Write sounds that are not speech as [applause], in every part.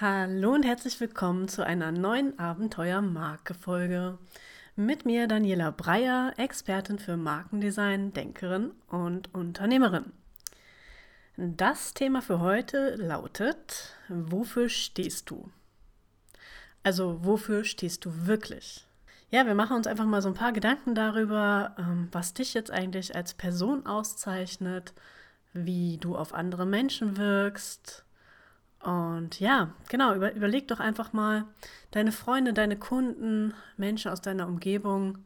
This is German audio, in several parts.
Hallo und herzlich willkommen zu einer neuen Abenteuer-Marke-Folge. Mit mir Daniela Breyer, Expertin für Markendesign, Denkerin und Unternehmerin. Das Thema für heute lautet, wofür stehst du? Also wofür stehst du wirklich? Ja, wir machen uns einfach mal so ein paar Gedanken darüber, ähm, was dich jetzt eigentlich als Person auszeichnet, wie du auf andere Menschen wirkst, und ja, genau, über, überleg doch einfach mal, deine Freunde, deine Kunden, Menschen aus deiner Umgebung,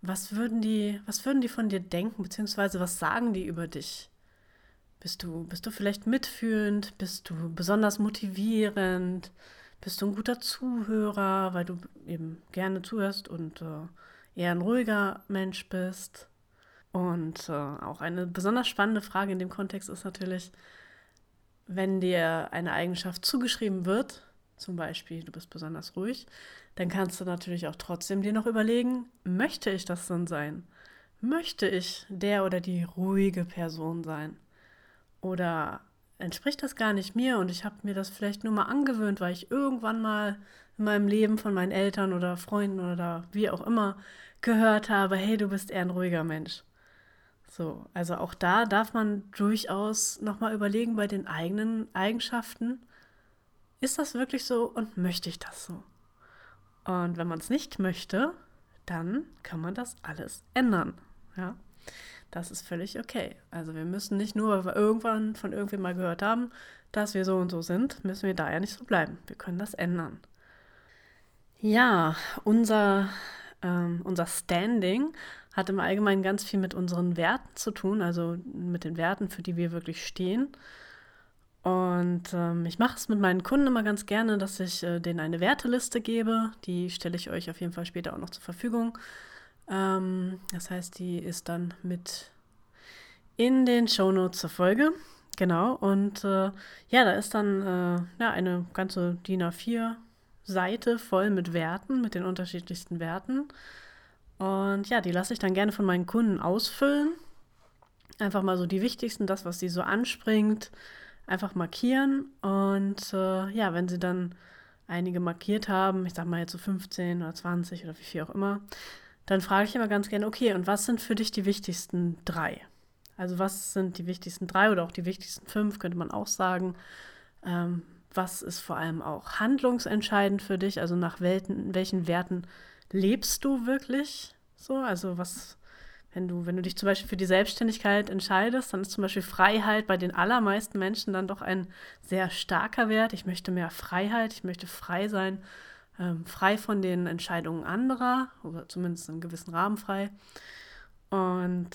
was würden die, was würden die von dir denken, beziehungsweise was sagen die über dich? Bist du, bist du vielleicht mitfühlend? Bist du besonders motivierend? Bist du ein guter Zuhörer, weil du eben gerne zuhörst und äh, eher ein ruhiger Mensch bist? Und äh, auch eine besonders spannende Frage in dem Kontext ist natürlich, wenn dir eine Eigenschaft zugeschrieben wird, zum Beispiel du bist besonders ruhig, dann kannst du natürlich auch trotzdem dir noch überlegen, möchte ich das denn sein? Möchte ich der oder die ruhige Person sein? Oder entspricht das gar nicht mir und ich habe mir das vielleicht nur mal angewöhnt, weil ich irgendwann mal in meinem Leben von meinen Eltern oder Freunden oder wie auch immer gehört habe, hey, du bist eher ein ruhiger Mensch. So, also auch da darf man durchaus nochmal überlegen bei den eigenen Eigenschaften, ist das wirklich so und möchte ich das so? Und wenn man es nicht möchte, dann kann man das alles ändern. Ja, das ist völlig okay. Also wir müssen nicht nur, weil wir irgendwann von irgendwem mal gehört haben, dass wir so und so sind, müssen wir da ja nicht so bleiben. Wir können das ändern. Ja, unser, ähm, unser Standing hat im Allgemeinen ganz viel mit unseren Werten zu tun, also mit den Werten, für die wir wirklich stehen. Und ähm, ich mache es mit meinen Kunden immer ganz gerne, dass ich äh, denen eine Werteliste gebe. Die stelle ich euch auf jeden Fall später auch noch zur Verfügung. Ähm, das heißt, die ist dann mit in den Shownotes zur Folge. Genau. Und äh, ja, da ist dann äh, ja, eine ganze DIN A4 Seite voll mit Werten, mit den unterschiedlichsten Werten. Und ja, die lasse ich dann gerne von meinen Kunden ausfüllen. Einfach mal so die wichtigsten, das, was sie so anspringt, einfach markieren. Und äh, ja, wenn sie dann einige markiert haben, ich sag mal jetzt so 15 oder 20 oder wie viel auch immer, dann frage ich immer ganz gerne, okay, und was sind für dich die wichtigsten drei? Also was sind die wichtigsten drei oder auch die wichtigsten fünf, könnte man auch sagen. Ähm, was ist vor allem auch handlungsentscheidend für dich? Also nach welchen, welchen Werten lebst du wirklich so? Also was, wenn du, wenn du dich zum Beispiel für die Selbstständigkeit entscheidest, dann ist zum Beispiel Freiheit bei den allermeisten Menschen dann doch ein sehr starker Wert. Ich möchte mehr Freiheit, ich möchte frei sein, ähm, frei von den Entscheidungen anderer oder zumindest in gewissen Rahmen frei. Und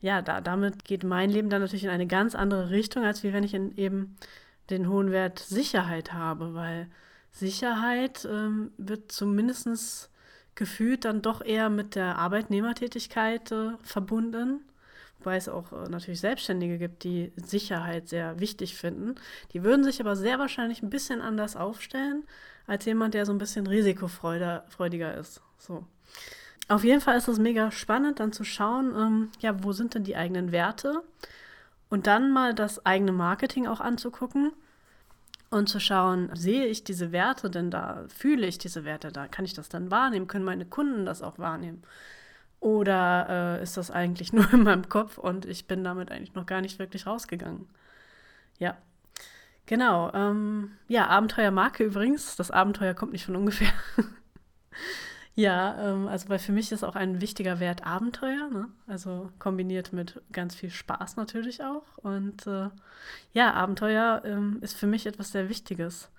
ja, da, damit geht mein Leben dann natürlich in eine ganz andere Richtung, als wie wenn ich in eben den hohen Wert Sicherheit habe, weil Sicherheit ähm, wird zumindest gefühlt dann doch eher mit der Arbeitnehmertätigkeit äh, verbunden. Wobei es auch äh, natürlich Selbstständige gibt, die Sicherheit sehr wichtig finden. Die würden sich aber sehr wahrscheinlich ein bisschen anders aufstellen als jemand, der so ein bisschen risikofreudiger ist. So. Auf jeden Fall ist es mega spannend, dann zu schauen, ähm, ja, wo sind denn die eigenen Werte? Und dann mal das eigene Marketing auch anzugucken und zu schauen, sehe ich diese Werte denn da, fühle ich diese Werte da, kann ich das dann wahrnehmen, können meine Kunden das auch wahrnehmen? Oder äh, ist das eigentlich [laughs] nur in meinem Kopf und ich bin damit eigentlich noch gar nicht wirklich rausgegangen? Ja, genau. Ähm, ja, Abenteuermarke übrigens. Das Abenteuer kommt nicht von ungefähr. [laughs] Ja, ähm, also weil für mich ist auch ein wichtiger Wert Abenteuer, ne? also kombiniert mit ganz viel Spaß natürlich auch. Und äh, ja, Abenteuer ähm, ist für mich etwas sehr Wichtiges.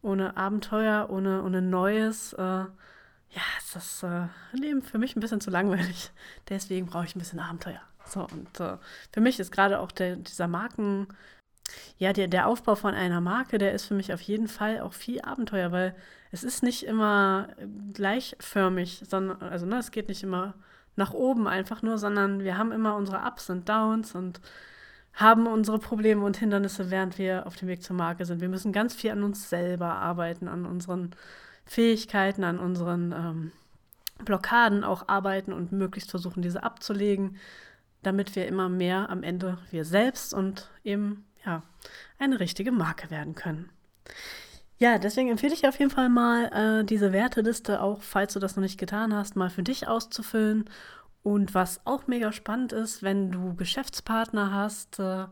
Ohne Abenteuer, ohne, ohne Neues, äh, ja, ist das äh, Leben für mich ein bisschen zu langweilig. Deswegen brauche ich ein bisschen Abenteuer. So, und äh, für mich ist gerade auch der, dieser Marken, ja, der, der Aufbau von einer Marke, der ist für mich auf jeden Fall auch viel Abenteuer, weil es ist nicht immer gleichförmig, sondern, also ne, es geht nicht immer nach oben einfach nur, sondern wir haben immer unsere Ups und Downs und haben unsere Probleme und Hindernisse, während wir auf dem Weg zur Marke sind. Wir müssen ganz viel an uns selber arbeiten, an unseren Fähigkeiten, an unseren ähm, Blockaden auch arbeiten und möglichst versuchen, diese abzulegen, damit wir immer mehr am Ende wir selbst und eben ja eine richtige Marke werden können. Ja, deswegen empfehle ich auf jeden Fall mal, äh, diese Werteliste auch, falls du das noch nicht getan hast, mal für dich auszufüllen. Und was auch mega spannend ist, wenn du Geschäftspartner hast äh,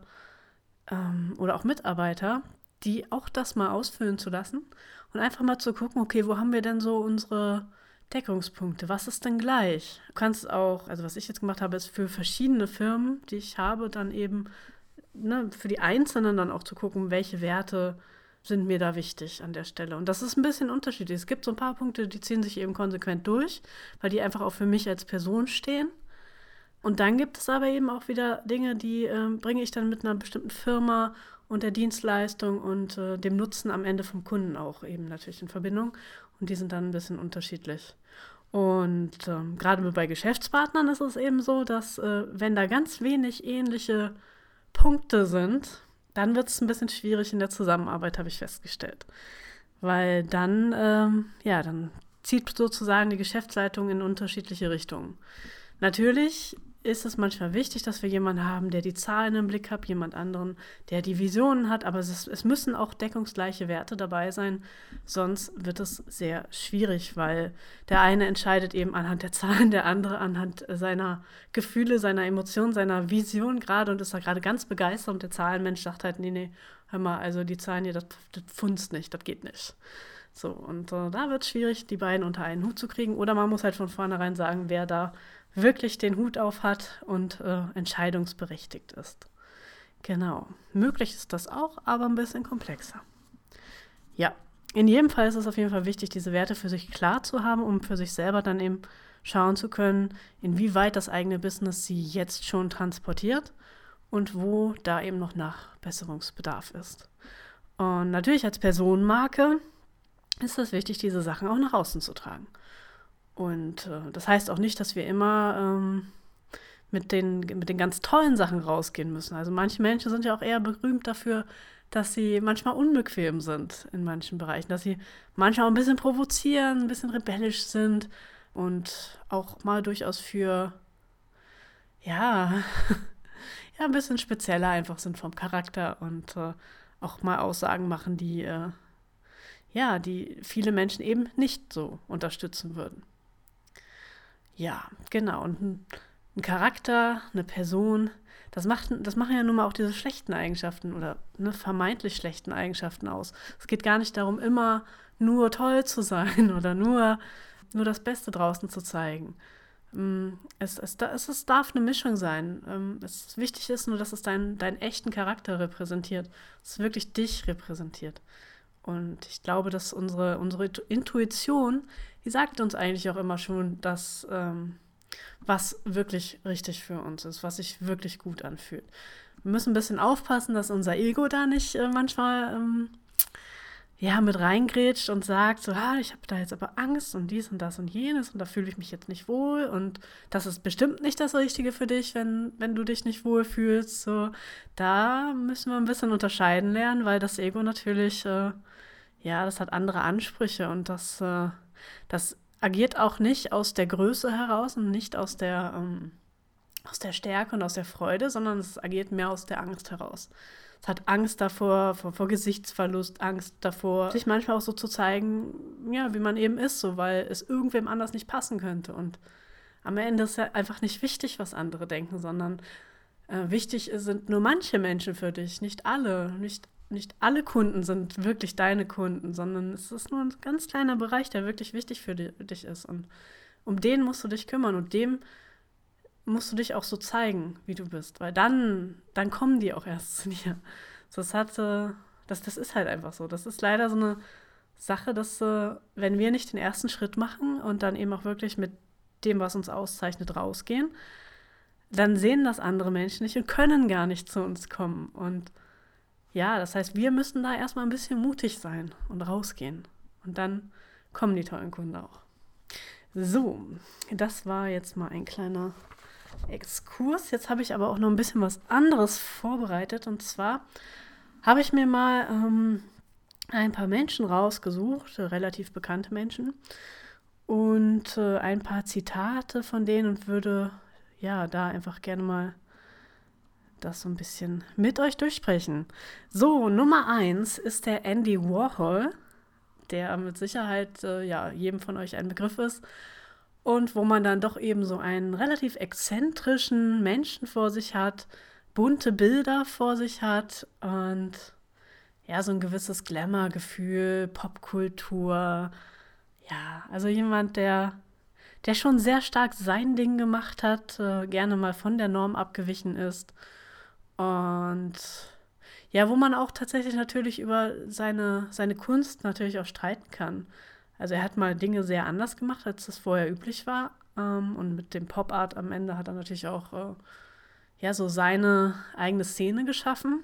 ähm, oder auch Mitarbeiter, die auch das mal ausfüllen zu lassen und einfach mal zu gucken, okay, wo haben wir denn so unsere Deckungspunkte? Was ist denn gleich? Du kannst auch, also was ich jetzt gemacht habe, ist für verschiedene Firmen, die ich habe, dann eben ne, für die Einzelnen dann auch zu gucken, welche Werte sind mir da wichtig an der Stelle. Und das ist ein bisschen unterschiedlich. Es gibt so ein paar Punkte, die ziehen sich eben konsequent durch, weil die einfach auch für mich als Person stehen. Und dann gibt es aber eben auch wieder Dinge, die äh, bringe ich dann mit einer bestimmten Firma und der Dienstleistung und äh, dem Nutzen am Ende vom Kunden auch eben natürlich in Verbindung. Und die sind dann ein bisschen unterschiedlich. Und ähm, gerade bei Geschäftspartnern ist es eben so, dass äh, wenn da ganz wenig ähnliche Punkte sind, dann wird es ein bisschen schwierig in der Zusammenarbeit, habe ich festgestellt. Weil dann, ähm, ja, dann zieht sozusagen die Geschäftsleitung in unterschiedliche Richtungen. Natürlich ist es manchmal wichtig, dass wir jemanden haben, der die Zahlen im Blick hat, jemand anderen, der die Visionen hat, aber es, es, müssen auch deckungsgleiche Werte dabei sein, sonst wird es sehr schwierig, weil der eine entscheidet eben anhand der Zahlen, der andere anhand seiner Gefühle, seiner Emotionen, seiner Vision gerade und ist da gerade ganz begeistert. Und der Zahlenmensch sagt halt, nee, nee, hör mal, also die Zahlen hier, das, das funzt nicht, das geht nicht. So, und äh, da wird es schwierig, die beiden unter einen Hut zu kriegen. Oder man muss halt von vornherein sagen, wer da wirklich den Hut auf hat und äh, entscheidungsberechtigt ist. Genau. Möglich ist das auch, aber ein bisschen komplexer. Ja, in jedem Fall ist es auf jeden Fall wichtig, diese Werte für sich klar zu haben, um für sich selber dann eben schauen zu können, inwieweit das eigene Business sie jetzt schon transportiert und wo da eben noch Nachbesserungsbedarf ist. Und natürlich als Personenmarke ist es wichtig, diese Sachen auch nach außen zu tragen. Und äh, das heißt auch nicht, dass wir immer ähm, mit, den, mit den ganz tollen Sachen rausgehen müssen. Also manche Menschen sind ja auch eher berühmt dafür, dass sie manchmal unbequem sind in manchen Bereichen, dass sie manchmal auch ein bisschen provozieren, ein bisschen rebellisch sind und auch mal durchaus für, ja, [laughs] ja, ein bisschen spezieller einfach sind vom Charakter und äh, auch mal Aussagen machen, die, äh, ja, die viele Menschen eben nicht so unterstützen würden. Ja, genau. Und ein, ein Charakter, eine Person, das, macht, das machen ja nun mal auch diese schlechten Eigenschaften oder ne, vermeintlich schlechten Eigenschaften aus. Es geht gar nicht darum, immer nur toll zu sein [laughs] oder nur, nur das Beste draußen zu zeigen. Mm, es, es, es, es darf eine Mischung sein. Ähm, es wichtig ist nur, dass es deinen, deinen echten Charakter repräsentiert, dass es wirklich dich repräsentiert. Und ich glaube, dass unsere, unsere Intuition die sagt uns eigentlich auch immer schon, dass ähm, was wirklich richtig für uns ist, was sich wirklich gut anfühlt. Wir müssen ein bisschen aufpassen, dass unser Ego da nicht äh, manchmal ähm, ja, mit reingrätscht und sagt, so, ah, ich habe da jetzt aber Angst und dies und das und jenes und da fühle ich mich jetzt nicht wohl und das ist bestimmt nicht das Richtige für dich, wenn, wenn du dich nicht wohl fühlst. So, da müssen wir ein bisschen unterscheiden lernen, weil das Ego natürlich, äh, ja, das hat andere Ansprüche und das äh, das agiert auch nicht aus der Größe heraus und nicht aus der, ähm, aus der Stärke und aus der Freude, sondern es agiert mehr aus der Angst heraus. Es hat Angst davor, vor, vor, Gesichtsverlust, Angst davor, sich manchmal auch so zu zeigen, ja, wie man eben ist, so, weil es irgendwem anders nicht passen könnte. Und am Ende ist ja einfach nicht wichtig, was andere denken, sondern äh, wichtig sind nur manche Menschen für dich, nicht alle. Nicht nicht alle Kunden sind wirklich deine Kunden, sondern es ist nur ein ganz kleiner Bereich, der wirklich wichtig für dich ist. Und um den musst du dich kümmern und dem musst du dich auch so zeigen, wie du bist, weil dann, dann kommen die auch erst [laughs] zu dir. Das hat, das, das ist halt einfach so. Das ist leider so eine Sache, dass äh, wenn wir nicht den ersten Schritt machen und dann eben auch wirklich mit dem, was uns auszeichnet, rausgehen, dann sehen das andere Menschen nicht und können gar nicht zu uns kommen. Und ja, das heißt, wir müssen da erstmal ein bisschen mutig sein und rausgehen. Und dann kommen die tollen Kunden auch. So, das war jetzt mal ein kleiner Exkurs. Jetzt habe ich aber auch noch ein bisschen was anderes vorbereitet. Und zwar habe ich mir mal ähm, ein paar Menschen rausgesucht, relativ bekannte Menschen, und äh, ein paar Zitate von denen und würde ja da einfach gerne mal das so ein bisschen mit euch durchsprechen. So, Nummer eins ist der Andy Warhol. der mit Sicherheit äh, ja jedem von euch ein Begriff ist und wo man dann doch eben so einen relativ exzentrischen Menschen vor sich hat, bunte Bilder vor sich hat und ja, so ein gewisses Glamour-Gefühl, Popkultur. Ja, also jemand, der, der schon sehr stark sein Ding gemacht hat, äh, gerne mal von der Norm abgewichen ist. Und ja, wo man auch tatsächlich natürlich über seine, seine Kunst natürlich auch streiten kann. Also er hat mal Dinge sehr anders gemacht, als das vorher üblich war. Ähm, und mit dem Pop Art am Ende hat er natürlich auch äh, ja so seine eigene Szene geschaffen.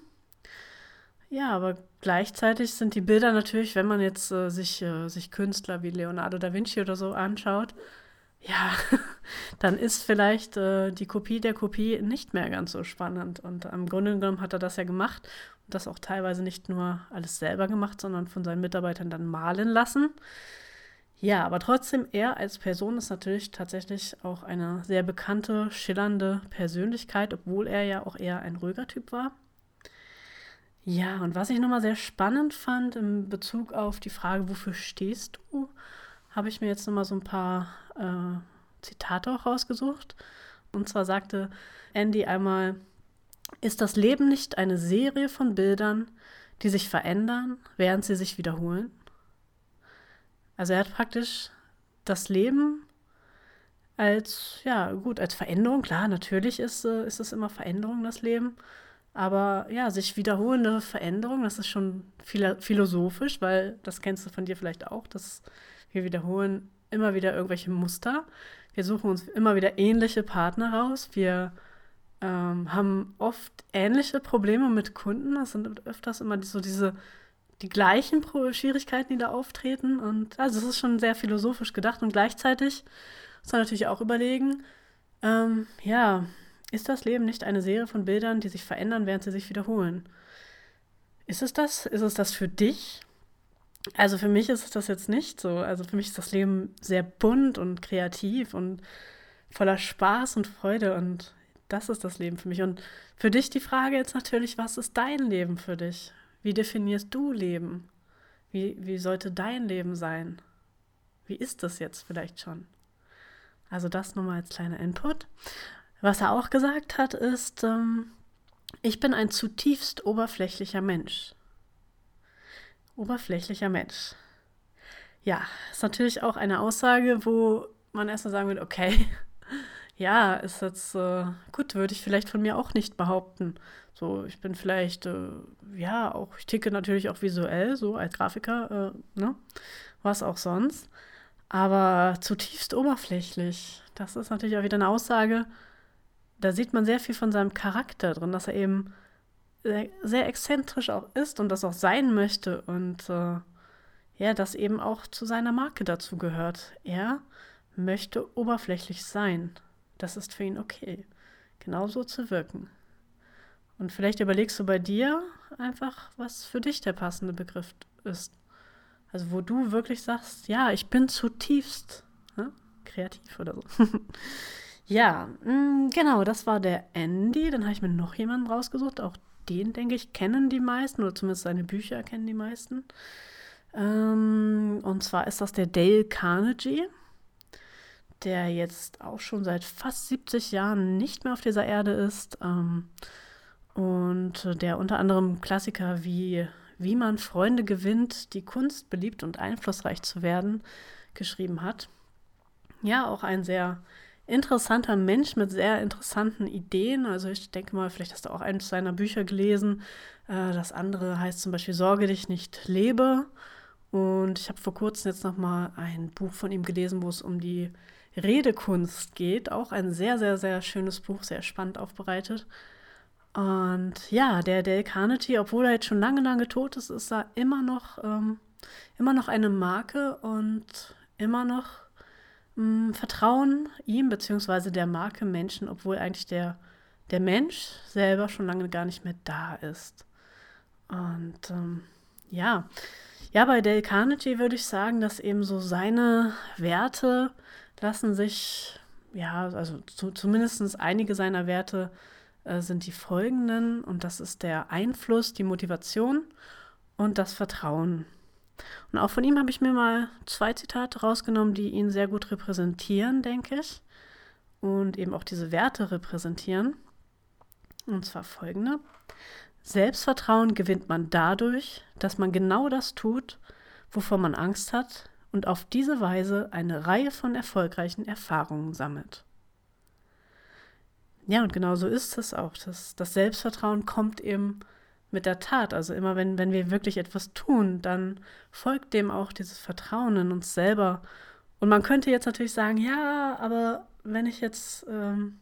Ja, aber gleichzeitig sind die Bilder natürlich, wenn man jetzt äh, sich, äh, sich Künstler wie Leonardo da Vinci oder so anschaut, ja, [laughs] dann ist vielleicht äh, die Kopie der Kopie nicht mehr ganz so spannend. Und im Grunde genommen hat er das ja gemacht und das auch teilweise nicht nur alles selber gemacht, sondern von seinen Mitarbeitern dann malen lassen. Ja, aber trotzdem, er als Person ist natürlich tatsächlich auch eine sehr bekannte, schillernde Persönlichkeit, obwohl er ja auch eher ein ruhiger Typ war. Ja, und was ich nochmal sehr spannend fand in Bezug auf die Frage, wofür stehst du, habe ich mir jetzt nochmal so ein paar äh, Zitate auch rausgesucht. Und zwar sagte Andy einmal, ist das Leben nicht eine Serie von Bildern, die sich verändern, während sie sich wiederholen? Also er hat praktisch das Leben als, ja, gut, als Veränderung. Klar, natürlich ist, äh, ist es immer Veränderung, das Leben. Aber ja, sich wiederholende Veränderung, das ist schon philosophisch, weil das kennst du von dir vielleicht auch, dass wir wiederholen immer wieder irgendwelche Muster. Wir suchen uns immer wieder ähnliche Partner raus. Wir ähm, haben oft ähnliche Probleme mit Kunden. Das sind öfters immer so diese die gleichen Schwierigkeiten, die da auftreten. Und also es ist schon sehr philosophisch gedacht und gleichzeitig muss man natürlich auch überlegen, ähm, ja, ist das Leben nicht eine Serie von Bildern, die sich verändern, während sie sich wiederholen? Ist es das? Ist es das für dich? Also für mich ist es das jetzt nicht so. Also für mich ist das Leben sehr bunt und kreativ und voller Spaß und Freude und das ist das Leben für mich. Und für dich die Frage jetzt natürlich, was ist dein Leben für dich? Wie definierst du Leben? Wie, wie sollte dein Leben sein? Wie ist das jetzt vielleicht schon? Also das nochmal als kleiner Input. Was er auch gesagt hat, ist, ähm, ich bin ein zutiefst oberflächlicher Mensch. Oberflächlicher Mensch. Ja, ist natürlich auch eine Aussage, wo man erstmal sagen würde, okay, [laughs] ja, ist jetzt äh, gut, würde ich vielleicht von mir auch nicht behaupten. So, ich bin vielleicht, äh, ja, auch, ich ticke natürlich auch visuell, so als Grafiker, äh, ne? Was auch sonst. Aber zutiefst oberflächlich. Das ist natürlich auch wieder eine Aussage, da sieht man sehr viel von seinem Charakter drin, dass er eben sehr, sehr exzentrisch auch ist und das auch sein möchte und äh, ja, das eben auch zu seiner Marke dazu gehört. Er möchte oberflächlich sein. Das ist für ihn okay, genauso zu wirken. Und vielleicht überlegst du bei dir einfach, was für dich der passende Begriff ist. Also wo du wirklich sagst, ja, ich bin zutiefst ne, kreativ oder so. [laughs] Ja, mh, mm, genau, das war der Andy. Dann habe ich mir noch jemanden rausgesucht. Auch den, denke ich, kennen die meisten, oder zumindest seine Bücher kennen die meisten. Ähm, und zwar ist das der Dale Carnegie, der jetzt auch schon seit fast 70 Jahren nicht mehr auf dieser Erde ist. Ähm, und der unter anderem Klassiker wie Wie man Freunde gewinnt, die Kunst beliebt und einflussreich zu werden, geschrieben hat. Ja, auch ein sehr interessanter Mensch mit sehr interessanten Ideen. Also ich denke mal, vielleicht hast du auch eines seiner Bücher gelesen. Äh, das andere heißt zum Beispiel Sorge dich nicht, lebe. Und ich habe vor kurzem jetzt noch mal ein Buch von ihm gelesen, wo es um die Redekunst geht. Auch ein sehr, sehr, sehr schönes Buch, sehr spannend aufbereitet. Und ja, der Dale Carnegie, obwohl er jetzt schon lange, lange tot ist, ist er immer noch, ähm, immer noch eine Marke und immer noch mh, vertrauen ihm bzw. der Marke Menschen, obwohl eigentlich der, der Mensch selber schon lange gar nicht mehr da ist. Und ähm, ja, ja, bei Dale Carnegie würde ich sagen, dass eben so seine Werte lassen sich, ja, also zu, zumindest einige seiner Werte äh, sind die folgenden und das ist der Einfluss, die Motivation und das Vertrauen. Und auch von ihm habe ich mir mal zwei Zitate rausgenommen, die ihn sehr gut repräsentieren, denke ich. Und eben auch diese Werte repräsentieren. Und zwar folgende. Selbstvertrauen gewinnt man dadurch, dass man genau das tut, wovor man Angst hat und auf diese Weise eine Reihe von erfolgreichen Erfahrungen sammelt. Ja, und genau so ist es auch. Das, das Selbstvertrauen kommt eben mit der Tat. Also immer wenn, wenn wir wirklich etwas tun, dann folgt dem auch dieses Vertrauen in uns selber. Und man könnte jetzt natürlich sagen, ja, aber wenn ich jetzt, ähm,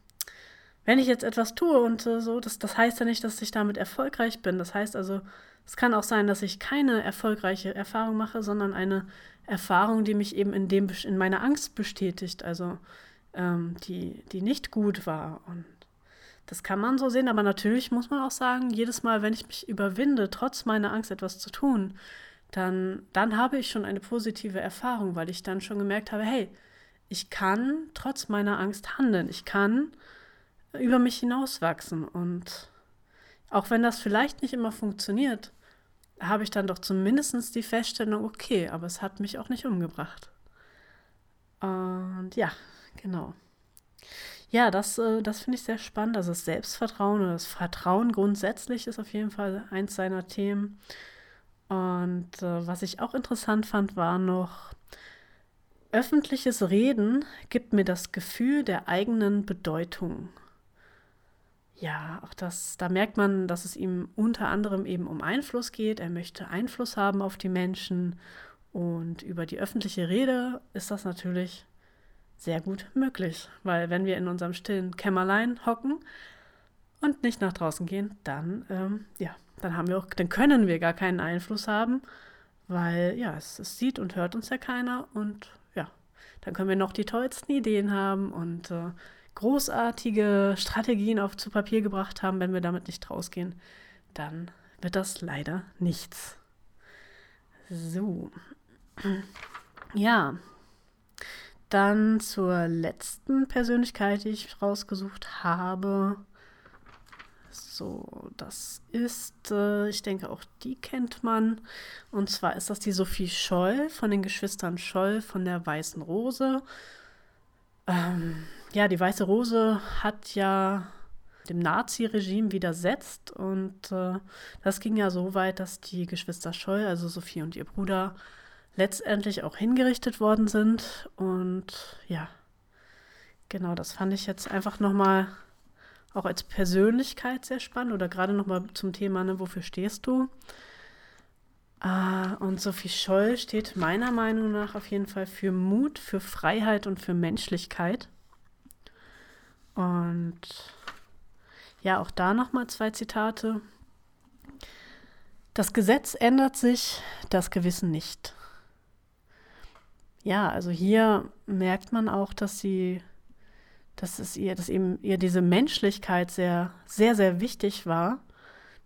wenn ich jetzt etwas tue und äh, so, das, das heißt ja nicht, dass ich damit erfolgreich bin. Das heißt also, es kann auch sein, dass ich keine erfolgreiche Erfahrung mache, sondern eine Erfahrung, die mich eben in dem in meiner Angst bestätigt, also ähm, die, die nicht gut war. Und das kann man so sehen, aber natürlich muss man auch sagen, jedes Mal, wenn ich mich überwinde, trotz meiner Angst etwas zu tun, dann, dann habe ich schon eine positive Erfahrung, weil ich dann schon gemerkt habe, hey, ich kann trotz meiner Angst handeln, ich kann über mich hinauswachsen. Und auch wenn das vielleicht nicht immer funktioniert, habe ich dann doch zumindest die Feststellung, okay, aber es hat mich auch nicht umgebracht. Und ja, genau. Ja, das, äh, das finde ich sehr spannend. Also das Selbstvertrauen oder das Vertrauen grundsätzlich ist auf jeden Fall eins seiner Themen. Und äh, was ich auch interessant fand, war noch, öffentliches Reden gibt mir das Gefühl der eigenen Bedeutung. Ja, auch das, da merkt man, dass es ihm unter anderem eben um Einfluss geht. Er möchte Einfluss haben auf die Menschen. Und über die öffentliche Rede ist das natürlich sehr gut möglich, weil wenn wir in unserem stillen Kämmerlein hocken und nicht nach draußen gehen, dann ähm, ja, dann haben wir auch, dann können wir gar keinen Einfluss haben, weil ja, es, es, sieht und hört uns ja keiner und ja, dann können wir noch die tollsten Ideen haben und äh, großartige Strategien auf zu Papier gebracht haben, wenn wir damit nicht rausgehen, dann wird das leider nichts. So. [clears throat] Ja, dann zur letzten Persönlichkeit, die ich rausgesucht habe. So, das ist, äh, ich denke, auch die kennt man. Und zwar ist das die Sophie Scholl von den Geschwistern Scholl von der Weißen Rose. Ähm, ja, die Weiße Rose hat ja dem Nazi-Regime widersetzt und äh, das ging ja so weit, dass die Geschwister Scholl, also Sophie und ihr Bruder, letztendlich auch hingerichtet worden sind. Und ja, genau, das fand ich jetzt einfach nochmal auch als Persönlichkeit sehr spannend oder gerade nochmal zum Thema, ne, wofür stehst du? Uh, und Sophie Scholl steht meiner Meinung nach auf jeden Fall für Mut, für Freiheit und für Menschlichkeit. Und ja, auch da nochmal zwei Zitate. Das Gesetz ändert sich, das Gewissen nicht ja, also hier merkt man auch, dass sie, dass es ihr, dass eben ihr diese Menschlichkeit sehr, sehr, sehr wichtig war.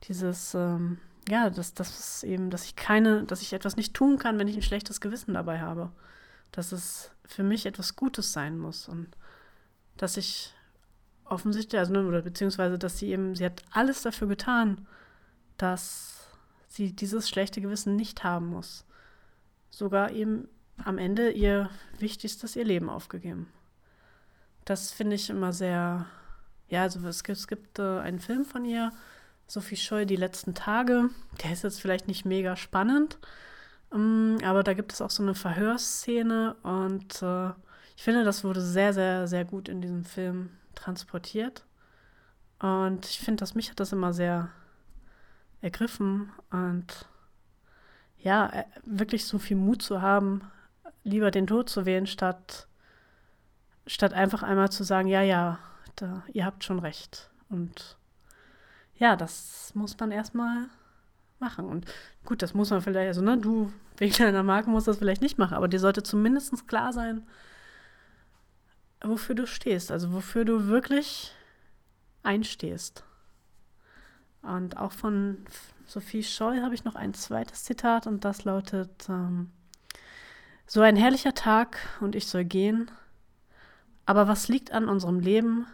Dieses, ähm, ja, dass, dass eben, dass ich keine, dass ich etwas nicht tun kann, wenn ich ein schlechtes Gewissen dabei habe. Dass es für mich etwas Gutes sein muss und dass ich offensichtlich, also, ne, oder beziehungsweise, dass sie eben, sie hat alles dafür getan, dass sie dieses schlechte Gewissen nicht haben muss. Sogar eben am Ende ihr wichtigstes, ihr Leben aufgegeben. Das finde ich immer sehr, ja, also es gibt, es gibt äh, einen Film von ihr, Sophie Scheu, Die letzten Tage. Der ist jetzt vielleicht nicht mega spannend, ähm, aber da gibt es auch so eine Verhörszene und äh, ich finde, das wurde sehr, sehr, sehr gut in diesem Film transportiert. Und ich finde, dass mich hat das immer sehr ergriffen und ja, äh, wirklich so viel Mut zu haben, lieber den Tod zu wählen, statt, statt einfach einmal zu sagen, ja, ja, da, ihr habt schon recht. Und ja, das muss man erstmal machen. Und gut, das muss man vielleicht, also ne, du wegen deiner Marke musst das vielleicht nicht machen, aber dir sollte zumindest klar sein, wofür du stehst, also wofür du wirklich einstehst. Und auch von Sophie Scheu habe ich noch ein zweites Zitat und das lautet, ähm, so ein herrlicher Tag und ich soll gehen. Aber was liegt an unserem Leben,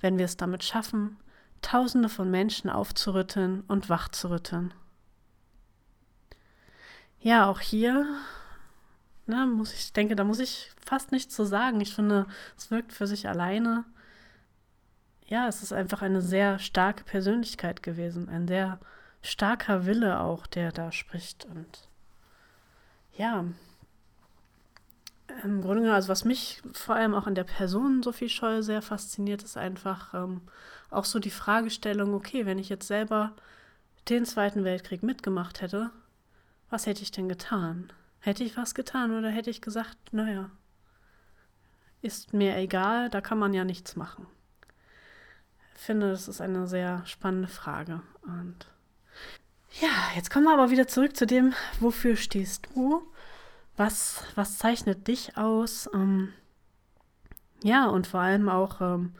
wenn wir es damit schaffen, Tausende von Menschen aufzurütteln und wachzurütteln? ja, auch hier, ne, muss ich, denke, da muss ich fast nichts zu sagen. Ich finde, es wirkt für sich alleine. Ja, es ist einfach eine sehr starke Persönlichkeit gewesen, ein sehr starker Wille auch, der da spricht. Und ja, im Grunde genommen, also was mich vor allem auch an der Person Sophie Scholl sehr fasziniert, ist einfach ähm, auch so die Fragestellung, okay, wenn ich jetzt selber den Zweiten Weltkrieg mitgemacht hätte, was hätte ich denn getan? Hätte ich was getan oder hätte ich gesagt, naja, ist mir egal, da kann man ja nichts machen. Ich finde, das ist eine sehr spannende Frage. Und ja, jetzt kommen wir aber wieder zurück zu dem, wofür stehst du? Was, was zeichnet dich aus? Ähm, ja, und vor allem auch, ähm,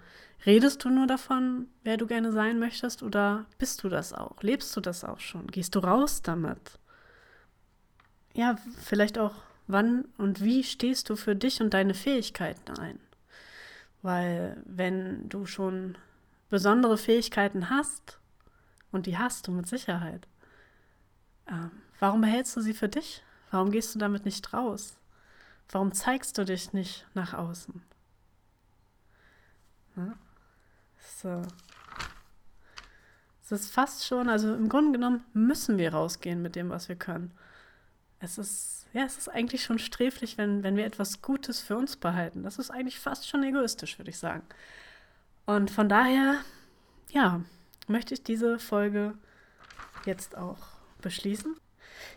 redest du nur davon, wer du gerne sein möchtest, oder bist du das auch? Lebst du das auch schon? Gehst du raus damit? Ja, vielleicht auch, wann und wie stehst du für dich und deine Fähigkeiten ein? Weil wenn du schon besondere Fähigkeiten hast, und die hast du mit Sicherheit, ähm, warum behältst du sie für dich? Warum gehst du damit nicht raus? Warum zeigst du dich nicht nach außen? Ja? So. Es ist fast schon, also im Grunde genommen müssen wir rausgehen mit dem, was wir können. Es ist, ja, es ist eigentlich schon sträflich, wenn, wenn wir etwas Gutes für uns behalten. Das ist eigentlich fast schon egoistisch, würde ich sagen. Und von daher, ja, möchte ich diese Folge jetzt auch beschließen.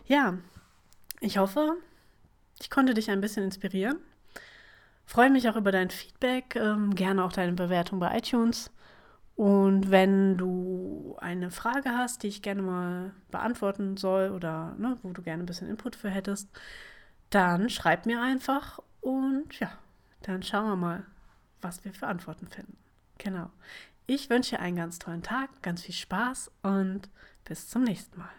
Ja, ich hoffe, ich konnte dich ein bisschen inspirieren. Freue mich auch über dein Feedback, ähm, gerne auch deine Bewertung bei iTunes. Und wenn du eine Frage hast, die ich gerne mal beantworten soll oder ne, wo du gerne ein bisschen Input für hättest, dann schreib mir einfach und ja, dann schauen wir mal, was wir für Antworten finden. Genau. Ich wünsche dir einen ganz tollen Tag, ganz viel Spaß und bis zum nächsten Mal.